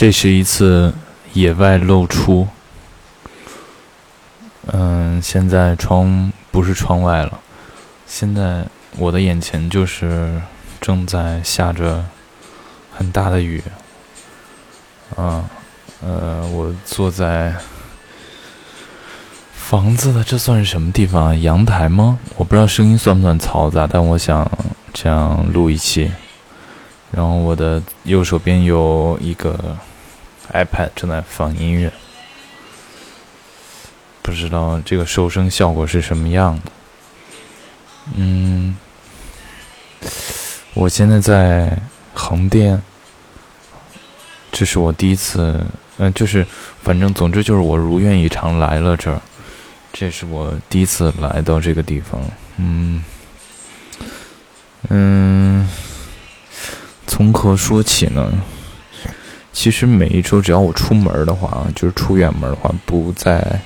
这是一次野外露出。嗯，现在窗不是窗外了，现在我的眼前就是正在下着很大的雨。啊，呃，我坐在房子的这算是什么地方？阳台吗？我不知道声音算不算嘈杂，但我想这样录一期。然后我的右手边有一个 iPad 正在放音乐，不知道这个收声效果是什么样的。嗯，我现在在横店，这是我第一次，嗯，就是反正总之就是我如愿以偿来了这儿，这是我第一次来到这个地方，嗯，嗯。从何说起呢？其实每一周只要我出门的话，就是出远门的话，不在，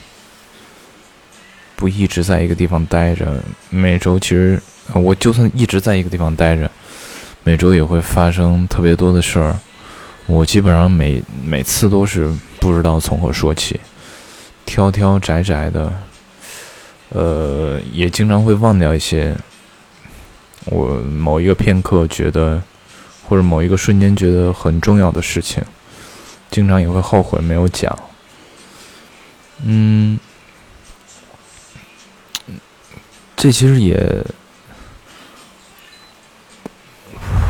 不一直在一个地方待着。每周其实我就算一直在一个地方待着，每周也会发生特别多的事儿。我基本上每每次都是不知道从何说起，挑挑窄窄的，呃，也经常会忘掉一些我某一个片刻觉得。或者某一个瞬间觉得很重要的事情，经常也会后悔没有讲。嗯，这其实也，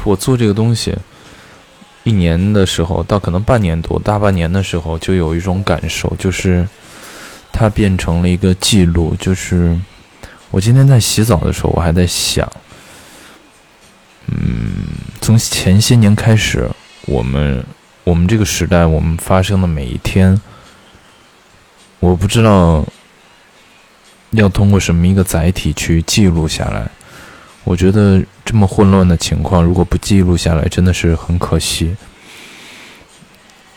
我做这个东西一年的时候，到可能半年多、大半年的时候，就有一种感受，就是它变成了一个记录。就是我今天在洗澡的时候，我还在想，嗯。从前些年开始，我们我们这个时代，我们发生的每一天，我不知道要通过什么一个载体去记录下来。我觉得这么混乱的情况，如果不记录下来，真的是很可惜。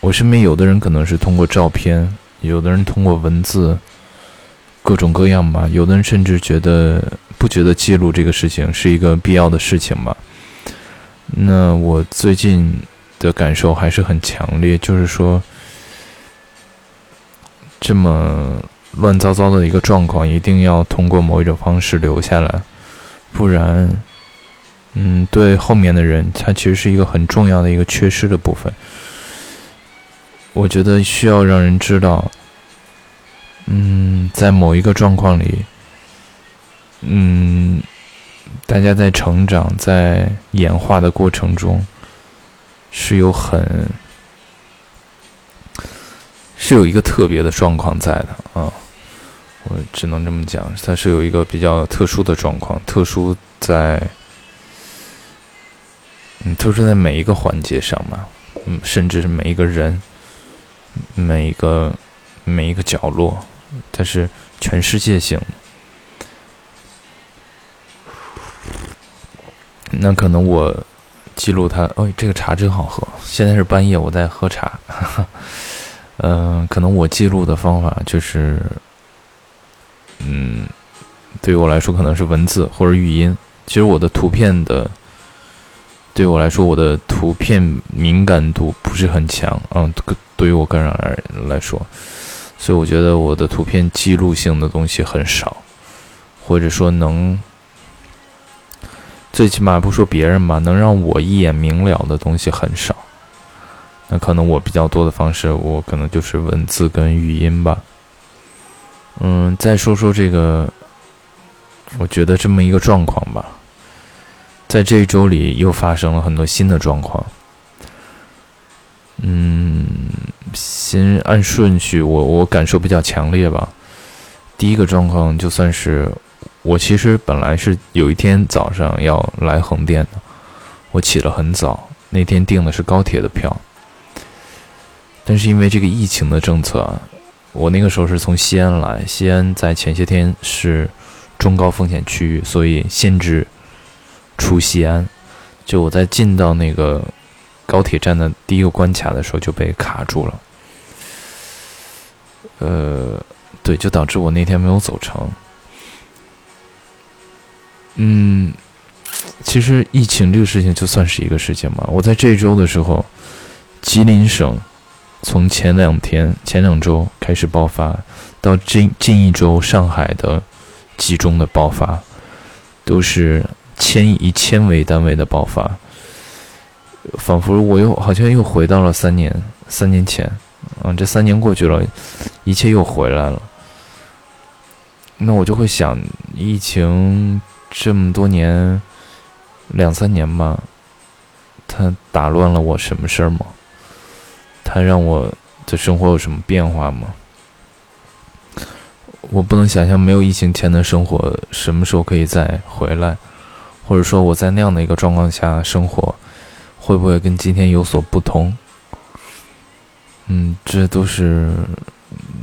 我身边有的人可能是通过照片，有的人通过文字，各种各样吧。有的人甚至觉得不觉得记录这个事情是一个必要的事情吧。那我最近的感受还是很强烈，就是说，这么乱糟糟的一个状况，一定要通过某一种方式留下来，不然，嗯，对后面的人，他其实是一个很重要的一个缺失的部分。我觉得需要让人知道，嗯，在某一个状况里，嗯。大家在成长、在演化的过程中，是有很，是有一个特别的状况在的啊！我只能这么讲，它是有一个比较特殊的状况，特殊在，嗯，特殊在每一个环节上嘛，嗯，甚至是每一个人、每一个每一个角落，它是全世界性。那可能我记录它，哦，这个茶真好喝。现在是半夜，我在喝茶。嗯，可能我记录的方法就是，嗯，对于我来说可能是文字或者语音。其实我的图片的，对我来说，我的图片敏感度不是很强。嗯，对于我个人来来说，所以我觉得我的图片记录性的东西很少，或者说能。最起码不说别人吧，能让我一眼明了的东西很少。那可能我比较多的方式，我可能就是文字跟语音吧。嗯，再说说这个，我觉得这么一个状况吧，在这一周里又发生了很多新的状况。嗯，先按顺序，我我感受比较强烈吧。第一个状况就算是。我其实本来是有一天早上要来横店的，我起了很早，那天订的是高铁的票。但是因为这个疫情的政策啊，我那个时候是从西安来，西安在前些天是中高风险区域，所以限制出西安。就我在进到那个高铁站的第一个关卡的时候就被卡住了，呃，对，就导致我那天没有走成。嗯，其实疫情这个事情就算是一个事情嘛。我在这周的时候，吉林省从前两天、前两周开始爆发，到近近一周上海的集中的爆发，都是千以千为单位的爆发，仿佛我又好像又回到了三年三年前，啊，这三年过去了，一切又回来了。那我就会想，疫情这么多年，两三年吧，它打乱了我什么事儿吗？它让我的生活有什么变化吗？我不能想象没有疫情前的生活什么时候可以再回来，或者说我在那样的一个状况下生活，会不会跟今天有所不同？嗯，这都是。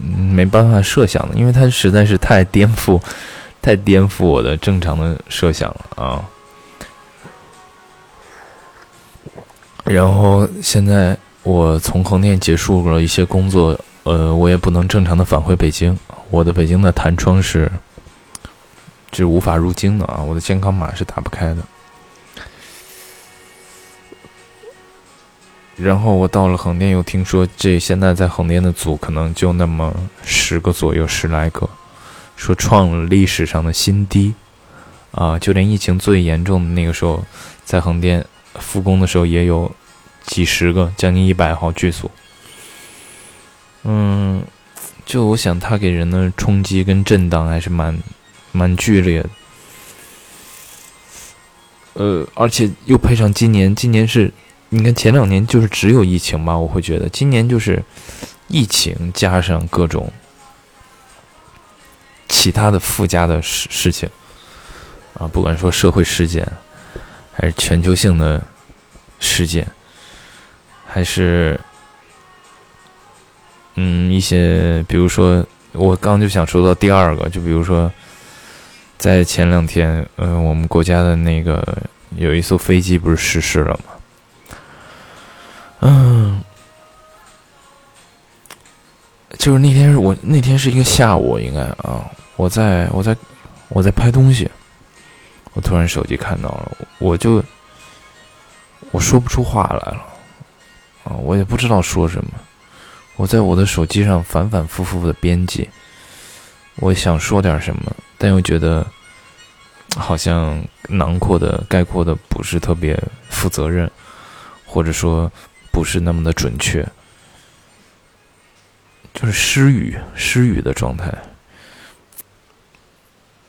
没办法设想的，因为它实在是太颠覆、太颠覆我的正常的设想了啊。然后现在我从横店结束了一些工作，呃，我也不能正常的返回北京，我的北京的弹窗是是无法入京的啊，我的健康码是打不开的。然后我到了横店，又听说这现在在横店的组可能就那么十个左右，十来个，说创了历史上的新低，啊，就连疫情最严重的那个时候，在横店复工的时候也有几十个，将近一百号剧组。嗯，就我想，它给人的冲击跟震荡还是蛮蛮剧烈的。呃，而且又配上今年，今年是。你看前两年就是只有疫情吧，我会觉得今年就是疫情加上各种其他的附加的事事情。啊，不管说社会事件，还是全球性的事件，还是嗯一些，比如说我刚就想说到第二个，就比如说在前两天，嗯，我们国家的那个有一艘飞机不是失事了吗？嗯，就是那天是我那天是一个下午，应该啊，我在我在我在拍东西，我突然手机看到了，我就我说不出话来了，啊，我也不知道说什么，我在我的手机上反反复复的编辑，我想说点什么，但又觉得好像囊括的概括的不是特别负责任，或者说。不是那么的准确，就是失语、失语的状态。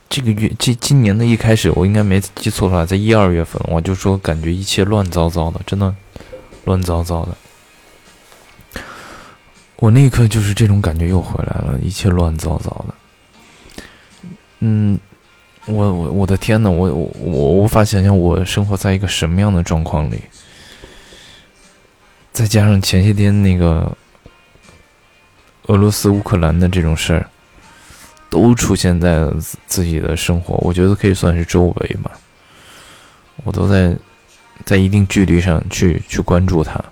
这个月，这今年的一开始，我应该没记错的话，在一二月份，我就说感觉一切乱糟糟的，真的乱糟糟的。我那一刻就是这种感觉又回来了，一切乱糟糟的。嗯，我我我的天呐，我我我无法想象我生活在一个什么样的状况里。再加上前些天那个俄罗斯乌克兰的这种事儿，都出现在了自己的生活，我觉得可以算是周围嘛。我都在在一定距离上去去关注它，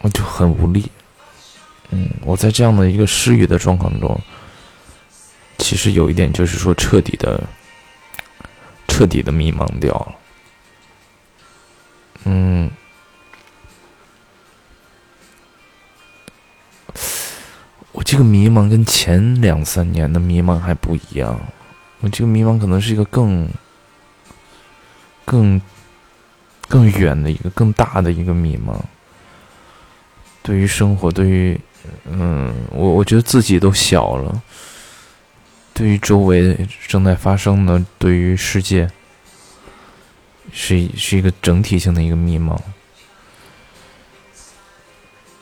我就很无力。嗯，我在这样的一个失语的状况中，其实有一点就是说彻底的。彻底的迷茫掉了，嗯，我这个迷茫跟前两三年的迷茫还不一样，我这个迷茫可能是一个更、更、更远的一个、更大的一个迷茫。对于生活，对于，嗯，我我觉得自己都小了。对于周围正在发生的，对于世界，是是一个整体性的一个迷茫，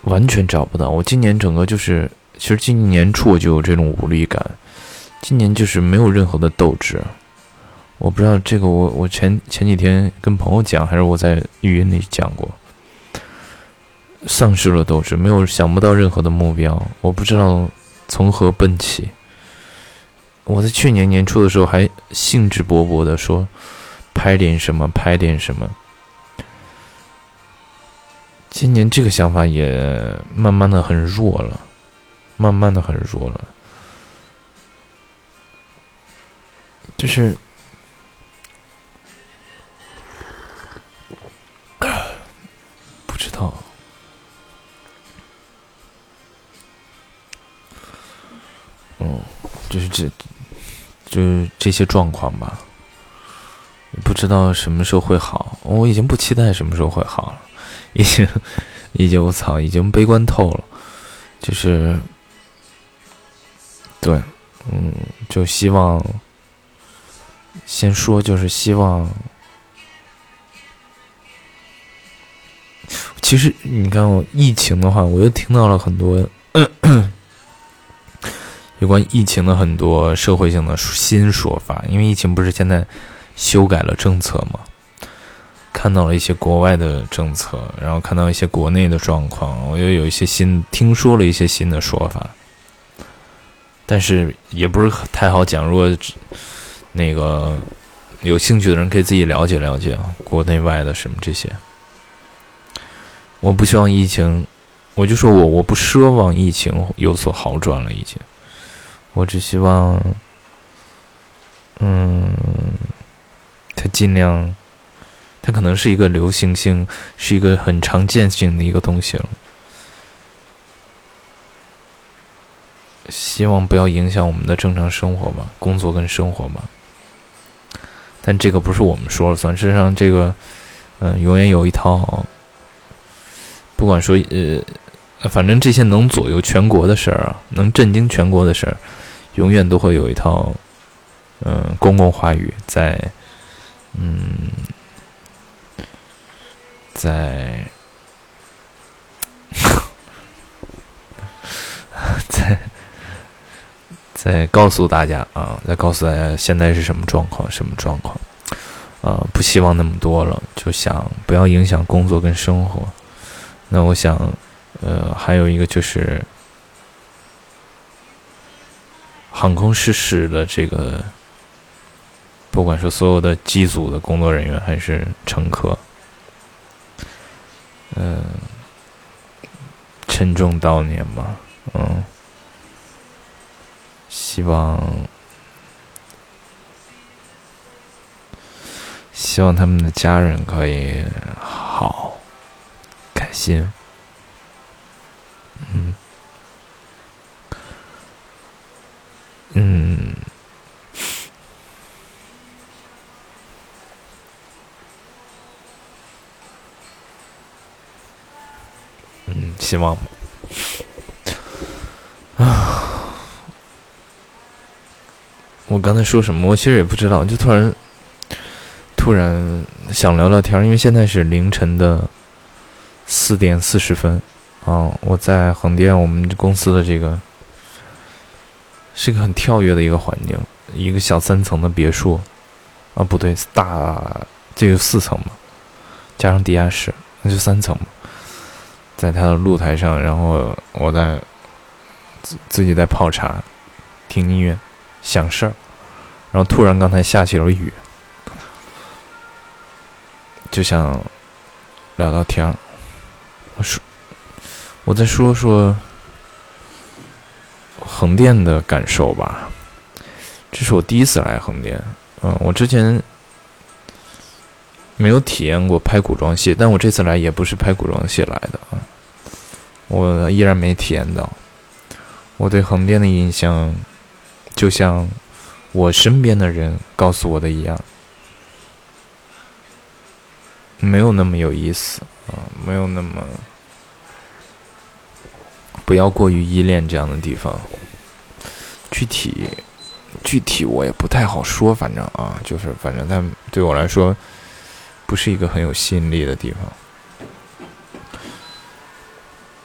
完全找不到。我今年整个就是，其实今年年初我就有这种无力感，今年就是没有任何的斗志。我不知道这个，我我前前几天跟朋友讲，还是我在语音里讲过，丧失了斗志，没有想不到任何的目标，我不知道从何奔起。我在去年年初的时候还兴致勃勃的说，拍点什么，拍点什么。今年这个想法也慢慢的很弱了，慢慢的很弱了。就是，不知道。嗯，就是这，就是这些状况吧。不知道什么时候会好，我已经不期待什么时候会好了，已经，已经我操，已经悲观透了，就是。对，嗯，就希望，先说就是希望。其实你看，我疫情的话，我又听到了很多有关疫情的很多社会性的新说法。因为疫情不是现在修改了政策嘛，看到了一些国外的政策，然后看到一些国内的状况，我又有一些新听说了一些新的说法，但是也不是太好讲。如果那个有兴趣的人可以自己了解了解啊国内外的什么这些。我不希望疫情，我就说我我不奢望疫情有所好转了，已经，我只希望，嗯，它尽量，它可能是一个流行性，是一个很常见性的一个东西了，希望不要影响我们的正常生活吧，工作跟生活吧。但这个不是我们说了算，事实上这个，嗯，永远有一套。不管说呃，反正这些能左右全国的事儿啊，能震惊全国的事儿，永远都会有一套嗯公共话语在嗯在在 在告诉大家啊，在告诉大家现在是什么状况，什么状况啊？不希望那么多了，就想不要影响工作跟生活。那我想，呃，还有一个就是航空失事的这个，不管是所有的机组的工作人员还是乘客，嗯，沉重悼念吧，嗯，希望希望他们的家人可以好。开心，嗯，嗯，嗯，希望我刚才说什么？我其实也不知道，就突然突然想聊聊天，因为现在是凌晨的。四点四十分，啊，我在横店，我们公司的这个是个很跳跃的一个环境，一个小三层的别墅，啊，不对，大，这个四层嘛，加上地下室，那就三层，在它的露台上，然后我在自自己在泡茶，听音乐，想事儿，然后突然刚才下起了雨，就想聊聊天儿。我说，我再说说横店的感受吧。这是我第一次来横店，嗯，我之前没有体验过拍古装戏，但我这次来也不是拍古装戏来的啊。我依然没体验到。我对横店的印象，就像我身边的人告诉我的一样，没有那么有意思。啊，没有那么，不要过于依恋这样的地方。具体，具体我也不太好说，反正啊，就是反正它对我来说，不是一个很有吸引力的地方。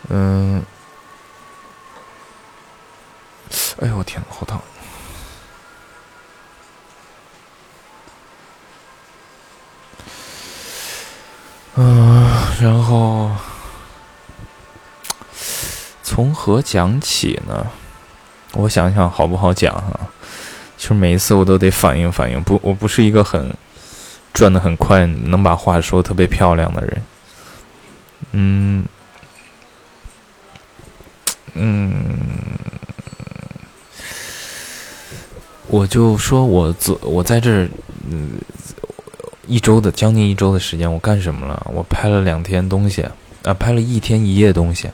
嗯，哎呦我天，好烫。嗯，然后从何讲起呢？我想想好不好讲哈？其实每一次我都得反应反应，不，我不是一个很转的很快，能把话说特别漂亮的人。嗯嗯，我就说我做我在这儿，嗯。一周的将近一周的时间，我干什么了？我拍了两天东西，啊，拍了一天一夜东西。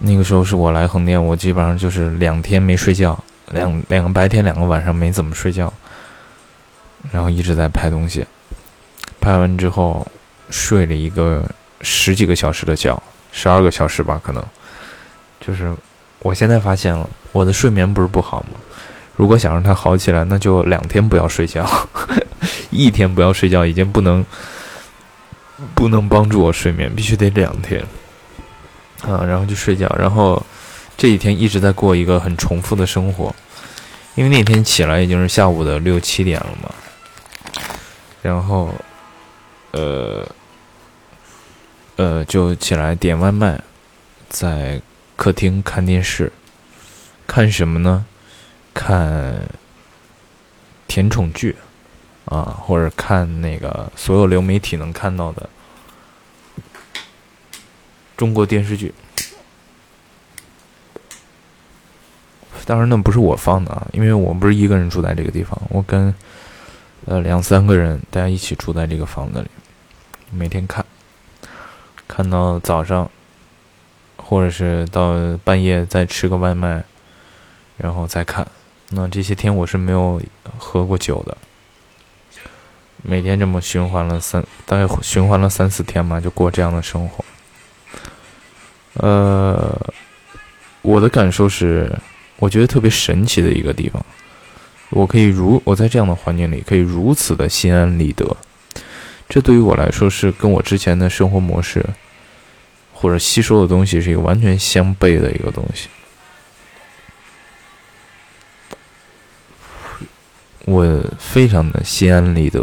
那个时候是我来横店，我基本上就是两天没睡觉，两两个白天，两个晚上没怎么睡觉，然后一直在拍东西。拍完之后睡了一个十几个小时的觉，十二个小时吧，可能。就是我现在发现了，我的睡眠不是不好吗？如果想让它好起来，那就两天不要睡觉，一天不要睡觉已经不能不能帮助我睡眠，必须得两天。啊，然后就睡觉，然后这几天一直在过一个很重复的生活，因为那天起来已经是下午的六七点了嘛，然后呃呃就起来点外卖，在客厅看电视，看什么呢？看甜宠剧。啊，或者看那个所有流媒体能看到的中国电视剧。当然，那不是我放的啊，因为我不是一个人住在这个地方，我跟呃两三个人大家一起住在这个房子里，每天看，看到早上，或者是到半夜再吃个外卖，然后再看。那这些天我是没有喝过酒的，每天这么循环了三，大概循环了三四天嘛，就过这样的生活。呃，我的感受是，我觉得特别神奇的一个地方，我可以如我在这样的环境里可以如此的心安理得，这对于我来说是跟我之前的生活模式或者吸收的东西是一个完全相悖的一个东西。我非常的心安理得，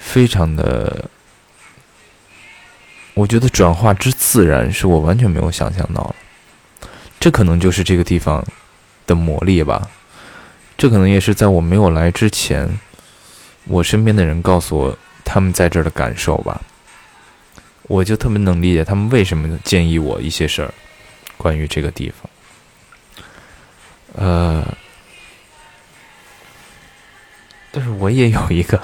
非常的，我觉得转化之自然，是我完全没有想象到的。这可能就是这个地方的魔力吧。这可能也是在我没有来之前，我身边的人告诉我他们在这儿的感受吧。我就特别能理解他们为什么建议我一些事儿，关于这个地方。呃。但是我也有一个，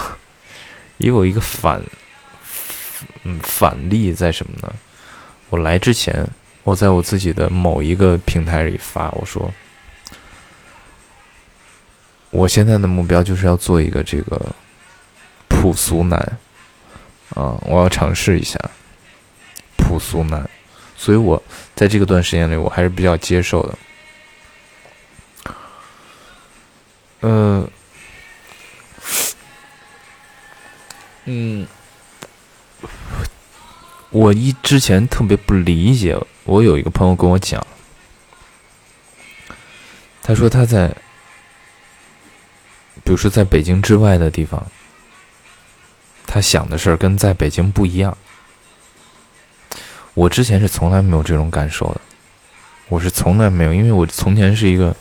也有一个反，嗯，反例在什么呢？我来之前，我在我自己的某一个平台里发，我说，我现在的目标就是要做一个这个朴素男，啊，我要尝试一下朴素男，所以我在这个段时间里，我还是比较接受的，呃。嗯，我一之前特别不理解，我有一个朋友跟我讲，他说他在，比如说在北京之外的地方，他想的事儿跟在北京不一样。我之前是从来没有这种感受的，我是从来没有，因为我从前是一个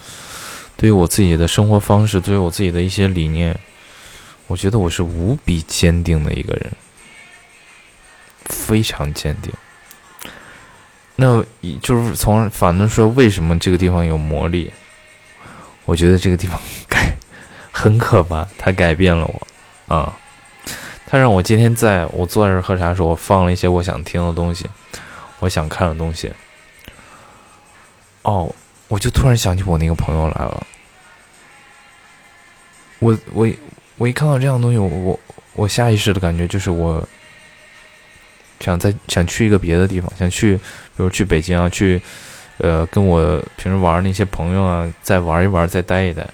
对于我自己的生活方式，对于我自己的一些理念。我觉得我是无比坚定的一个人，非常坚定。那就是从反正说，为什么这个地方有魔力？我觉得这个地方改很可怕，它改变了我啊！它让我今天在我坐在这喝茶的时候，我放了一些我想听的东西，我想看的东西。哦，我就突然想起我那个朋友来了，我我。我一看到这样的东西，我我我下意识的感觉就是我想再想去一个别的地方，想去，比如去北京啊，去，呃，跟我平时玩那些朋友啊，再玩一玩，再待一待。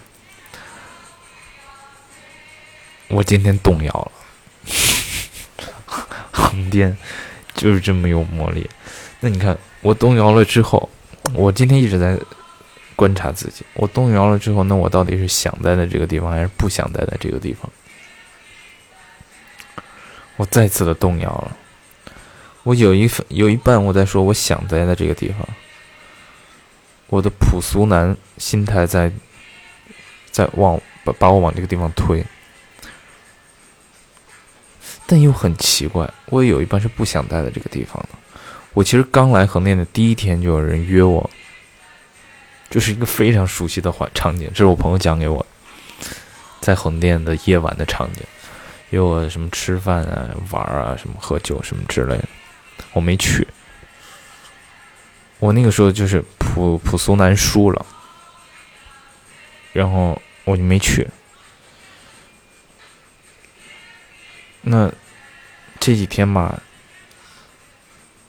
我今天动摇了，横店就是这么有魔力。那你看，我动摇了之后，我今天一直在。观察自己，我动摇了之后，那我到底是想待在这个地方，还是不想待在这个地方？我再次的动摇了。我有一份有一半我在说我想待在这个地方，我的朴素男心态在在往把把我往这个地方推，但又很奇怪，我也有一半是不想待在这个地方的。我其实刚来横店的第一天，就有人约我。就是一个非常熟悉的环场景，这是我朋友讲给我，在横店的夜晚的场景，有我什么吃饭啊、玩啊、什么喝酒什么之类的，我没去。我那个时候就是朴朴素男输了，然后我就没去。那这几天吧，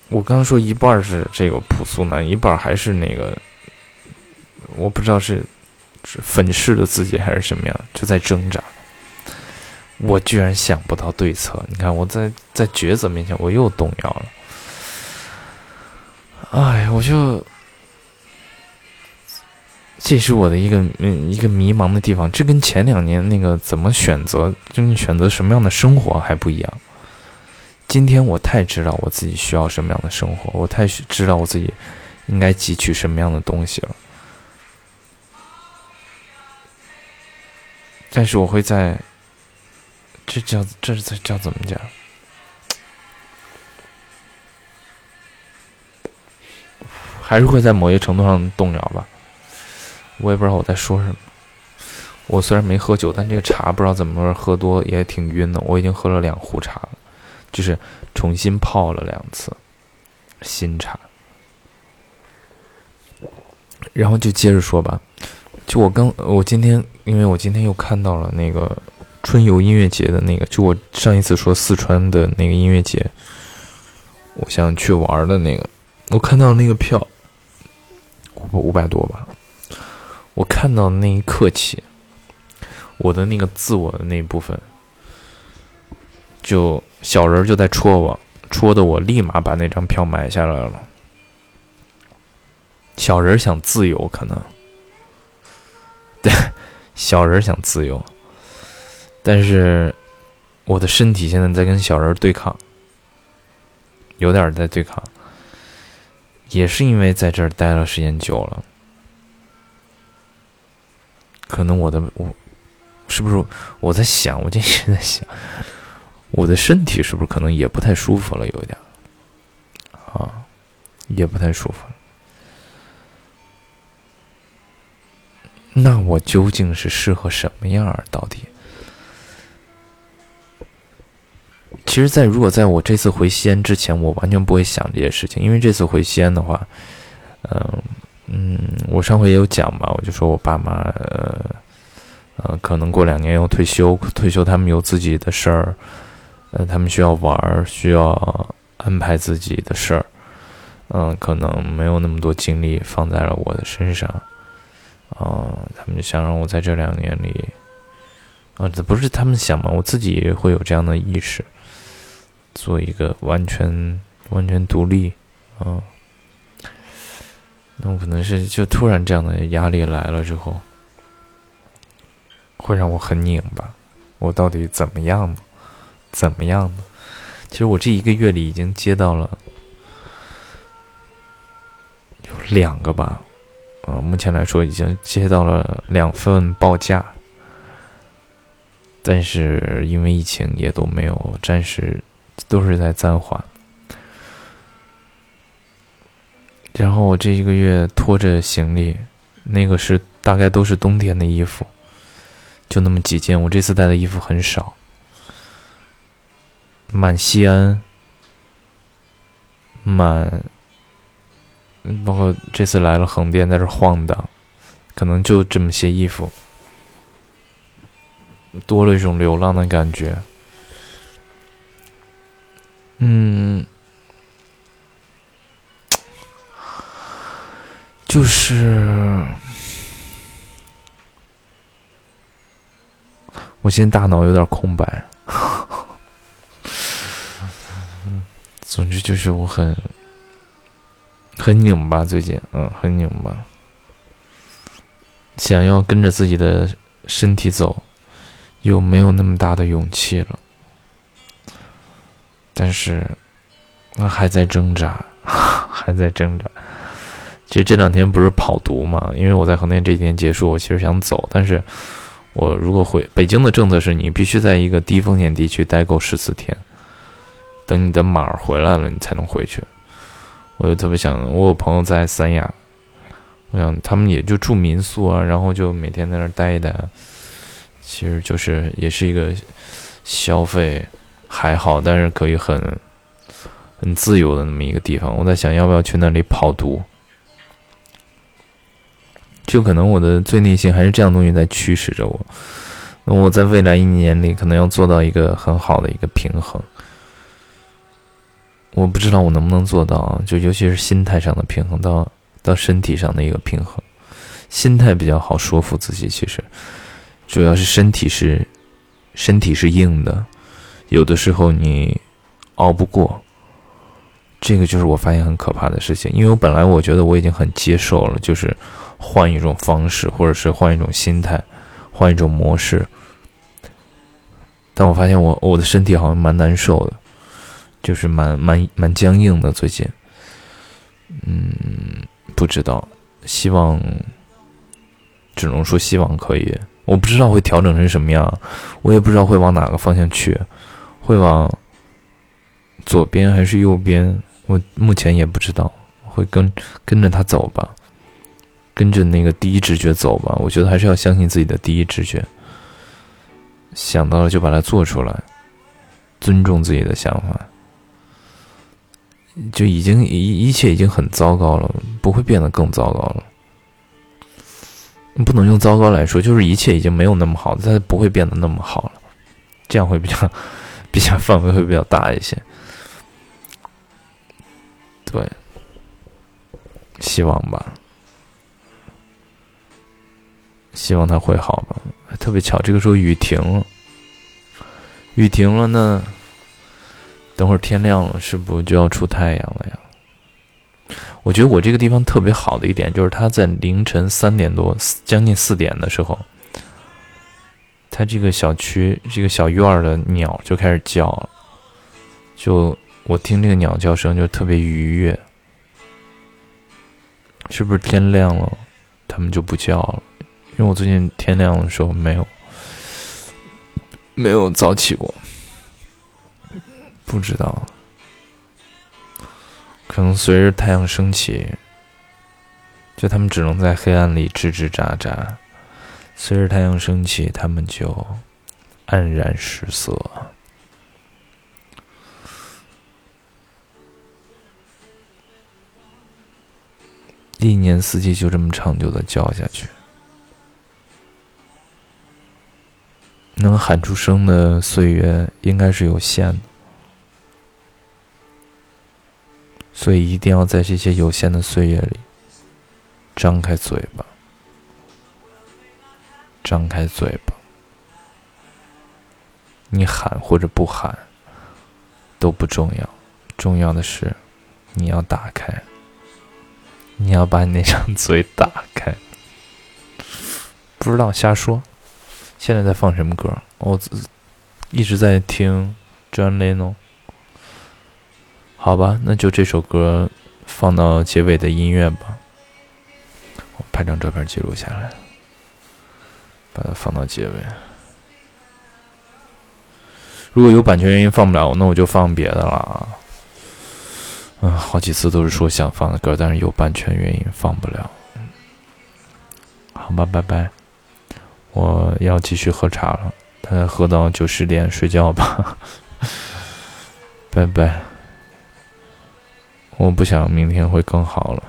我刚说一半是这个朴素男，一半还是那个，我不知道是是粉饰的自己还是什么样，就在挣扎。我居然想不到对策，你看我在在抉择面前我又动摇了。哎，我就。这是我的一个嗯一个迷茫的地方，这跟前两年那个怎么选择，就你选择什么样的生活还不一样。今天我太知道我自己需要什么样的生活，我太知道我自己应该汲取什么样的东西了。但是我会在，这叫这是叫怎么讲？还是会在某些程度上动摇吧。我也不知道我在说什么。我虽然没喝酒，但这个茶不知道怎么喝多也挺晕的。我已经喝了两壶茶了，就是重新泡了两次新茶。然后就接着说吧，就我刚我今天，因为我今天又看到了那个春游音乐节的那个，就我上一次说四川的那个音乐节，我想去玩的那个，我看到那个票五百多吧。我看到那一刻起，我的那个自我的那一部分，就小人就在戳我，戳的我立马把那张票买下来了。小人想自由，可能，对 小人想自由，但是我的身体现在在跟小人对抗，有点在对抗，也是因为在这儿待了时间久了。可能我的我，是不是我在想？我今天在想，我的身体是不是可能也不太舒服了？有一点，啊，也不太舒服。那我究竟是适合什么样儿？到底？其实，在如果在我这次回西安之前，我完全不会想这些事情，因为这次回西安的话，嗯。嗯，我上回也有讲嘛，我就说我爸妈，呃，呃，可能过两年要退休，退休他们有自己的事儿，呃，他们需要玩儿，需要安排自己的事儿，嗯，可能没有那么多精力放在了我的身上，啊，他们就想让我在这两年里，啊，这不是他们想嘛，我自己也会有这样的意识，做一个完全完全独立，啊。那我可能是就突然这样的压力来了之后，会让我很拧巴。我到底怎么样呢？怎么样呢？其实我这一个月里已经接到了有两个吧，啊，目前来说已经接到了两份报价，但是因为疫情也都没有，暂时都是在暂缓。然后我这一个月拖着行李，那个是大概都是冬天的衣服，就那么几件。我这次带的衣服很少，满西安，满，嗯包括这次来了横店，在这晃荡，可能就这么些衣服，多了一种流浪的感觉。嗯。就是，我现在大脑有点空白。总之就是我很很拧巴，最近嗯很拧巴，想要跟着自己的身体走，又没有那么大的勇气了。但是，我还在挣扎，还在挣扎。其实这两天不是跑毒嘛？因为我在横店这几天结束，我其实想走，但是我如果回北京的政策是你必须在一个低风险地区待够十四天，等你的码回来了，你才能回去。我就特别想，我有朋友在三亚，我想他们也就住民宿啊，然后就每天在那儿待一待，其实就是也是一个消费还好，但是可以很很自由的那么一个地方。我在想要不要去那里跑毒。就可能我的最内心还是这样东西在驱使着我。那我在未来一年里可能要做到一个很好的一个平衡。我不知道我能不能做到，就尤其是心态上的平衡，到到身体上的一个平衡。心态比较好说服自己，其实主要是身体是身体是硬的，有的时候你熬不过。这个就是我发现很可怕的事情，因为我本来我觉得我已经很接受了，就是换一种方式，或者是换一种心态，换一种模式。但我发现我我的身体好像蛮难受的，就是蛮蛮蛮僵硬的最近。嗯，不知道，希望，只能说希望可以。我不知道会调整成什么样，我也不知道会往哪个方向去，会往左边还是右边。我目前也不知道，会跟跟着他走吧，跟着那个第一直觉走吧。我觉得还是要相信自己的第一直觉，想到了就把它做出来，尊重自己的想法，就已经一一切已经很糟糕了，不会变得更糟糕了。不能用糟糕来说，就是一切已经没有那么好，它不会变得那么好了，这样会比较 比较范围会比较大一些。对，希望吧，希望他会好吧。特别巧，这个时候雨停了，雨停了呢，等会儿天亮了，是不就要出太阳了呀？我觉得我这个地方特别好的一点，就是它在凌晨三点多，将近四点的时候，它这个小区这个小院的鸟就开始叫了，就。我听这个鸟叫声就特别愉悦，是不是天亮了，它们就不叫了？因为我最近天亮的时候没有没有早起过，不知道，可能随着太阳升起，就他们只能在黑暗里吱吱喳喳，随着太阳升起，他们就黯然失色。一年四季就这么长久的叫下去，能喊出声的岁月应该是有限的，所以一定要在这些有限的岁月里张开嘴巴，张开嘴巴，你喊或者不喊都不重要，重要的是你要打开。你要把你那张 嘴打开，不知道瞎说。现在在放什么歌？我一直在听 John Lennon。好吧，那就这首歌放到结尾的音乐吧。我拍张照片记录下来，把它放到结尾。如果有版权原因放不了，那我就放别的了。嗯，好几次都是说想放的歌，但是有版权原因放不了。好吧，拜拜，我要继续喝茶了，大概喝到九十点睡觉吧。拜拜，我不想明天会更好了。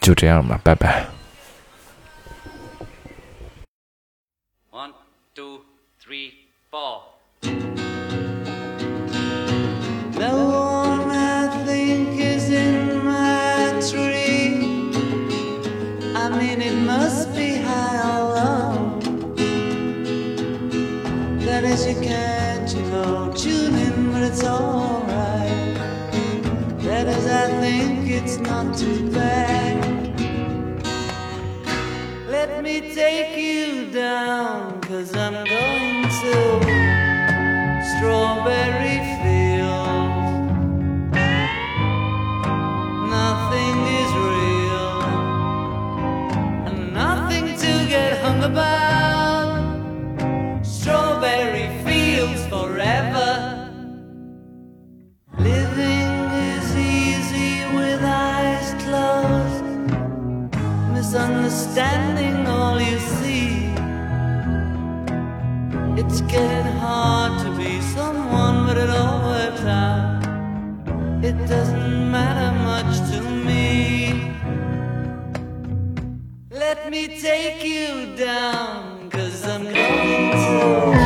就这样吧，拜拜。One, two, three. four. The one I think is in my tree. I mean, it must be high or low. That is, you tune it's alright. That is, I think it's not too bad. Let me take you down, cause I'm going to strawberry getting hard to be someone, but it all works out. It doesn't matter much to me. Let me take you down, cause I'm going to.